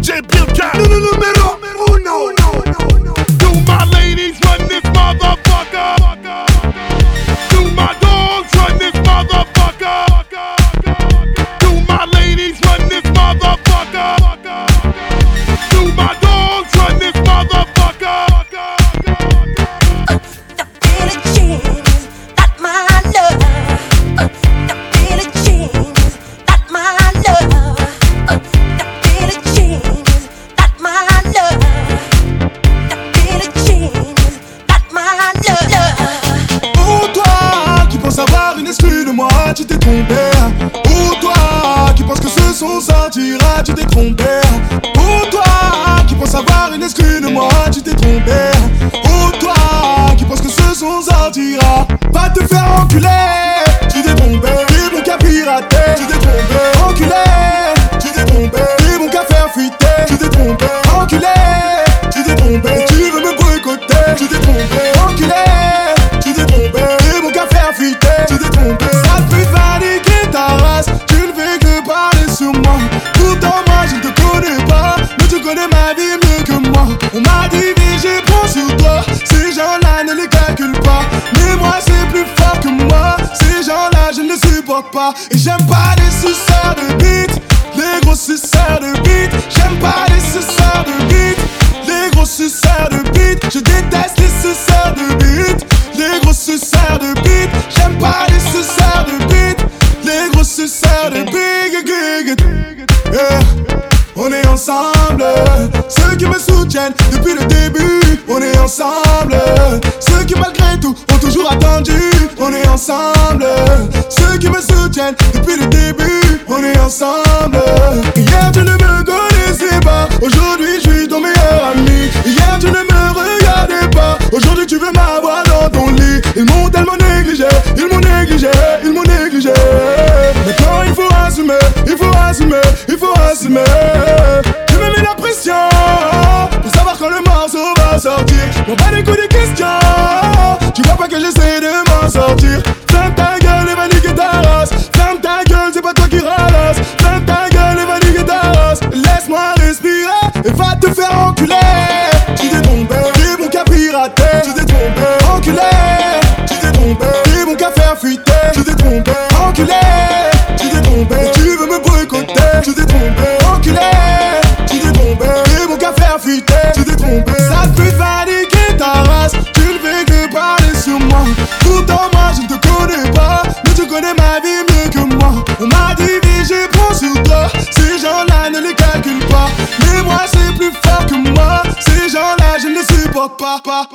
DJ Pilka. Número uno. exclu de moi, tu t'es trompé. Hein. Ou toi qui pense que ce son sortira, tu t'es trompé. Hein. Ou toi qui pense avoir une exclu de moi, tu t'es trompé. Hein. Ou toi qui pense que ce son sortira, va te faire enculer. Tu t'es trompé, t'es mon cas piraté, tu t'es trompé, enculé, tu t'es trompé, t'es mon cas faire fuiter. Et j'aime pas les suceurs de bite. Les gros suceurs de bite. J'aime pas les suceurs de bite. Les gros suceurs de bite. Je déteste les suceurs de bite. Les gros suceurs de bite. J'aime pas les suceurs de bite. Les gros suceurs de big yeah. On est ensemble, ceux qui me soutiennent depuis le début. On est ensemble, ceux qui malgré tout ont toujours attendu. On est ensemble, ceux qui me soutiennent depuis le début. On est ensemble. Hier tu ne me connaissais pas, aujourd'hui je suis ton meilleur ami. Hier tu ne me regardais pas, aujourd'hui tu veux m'avoir dans ton lit. Ils m'ont tellement négligé, ils m'ont négligé, ils m'ont négligé. Maintenant il faut assumer, il faut assumer, il faut assumer. Enculé. Tu t'es trompé, t'es bon qu'à faire fuiter. Tu t'es trompé, enculé. Tu t'es trompé, tu veux me boycotter. Tu t'es trompé, enculé. Tu t'es trompé, t'es bon qu'à faire fuiter. Tu t'es trompé, ça te fait fatiguer ta race. Tu ne fais que parler sur moi. Pourtant, moi je ne te connais pas. Mais tu connais ma vie mieux que moi. On m'a divisé, prends sur toi. Ces gens-là ne les calcule pas. Mais moi c'est plus fort que moi. Ces gens-là, je ne les supporte pas, pas.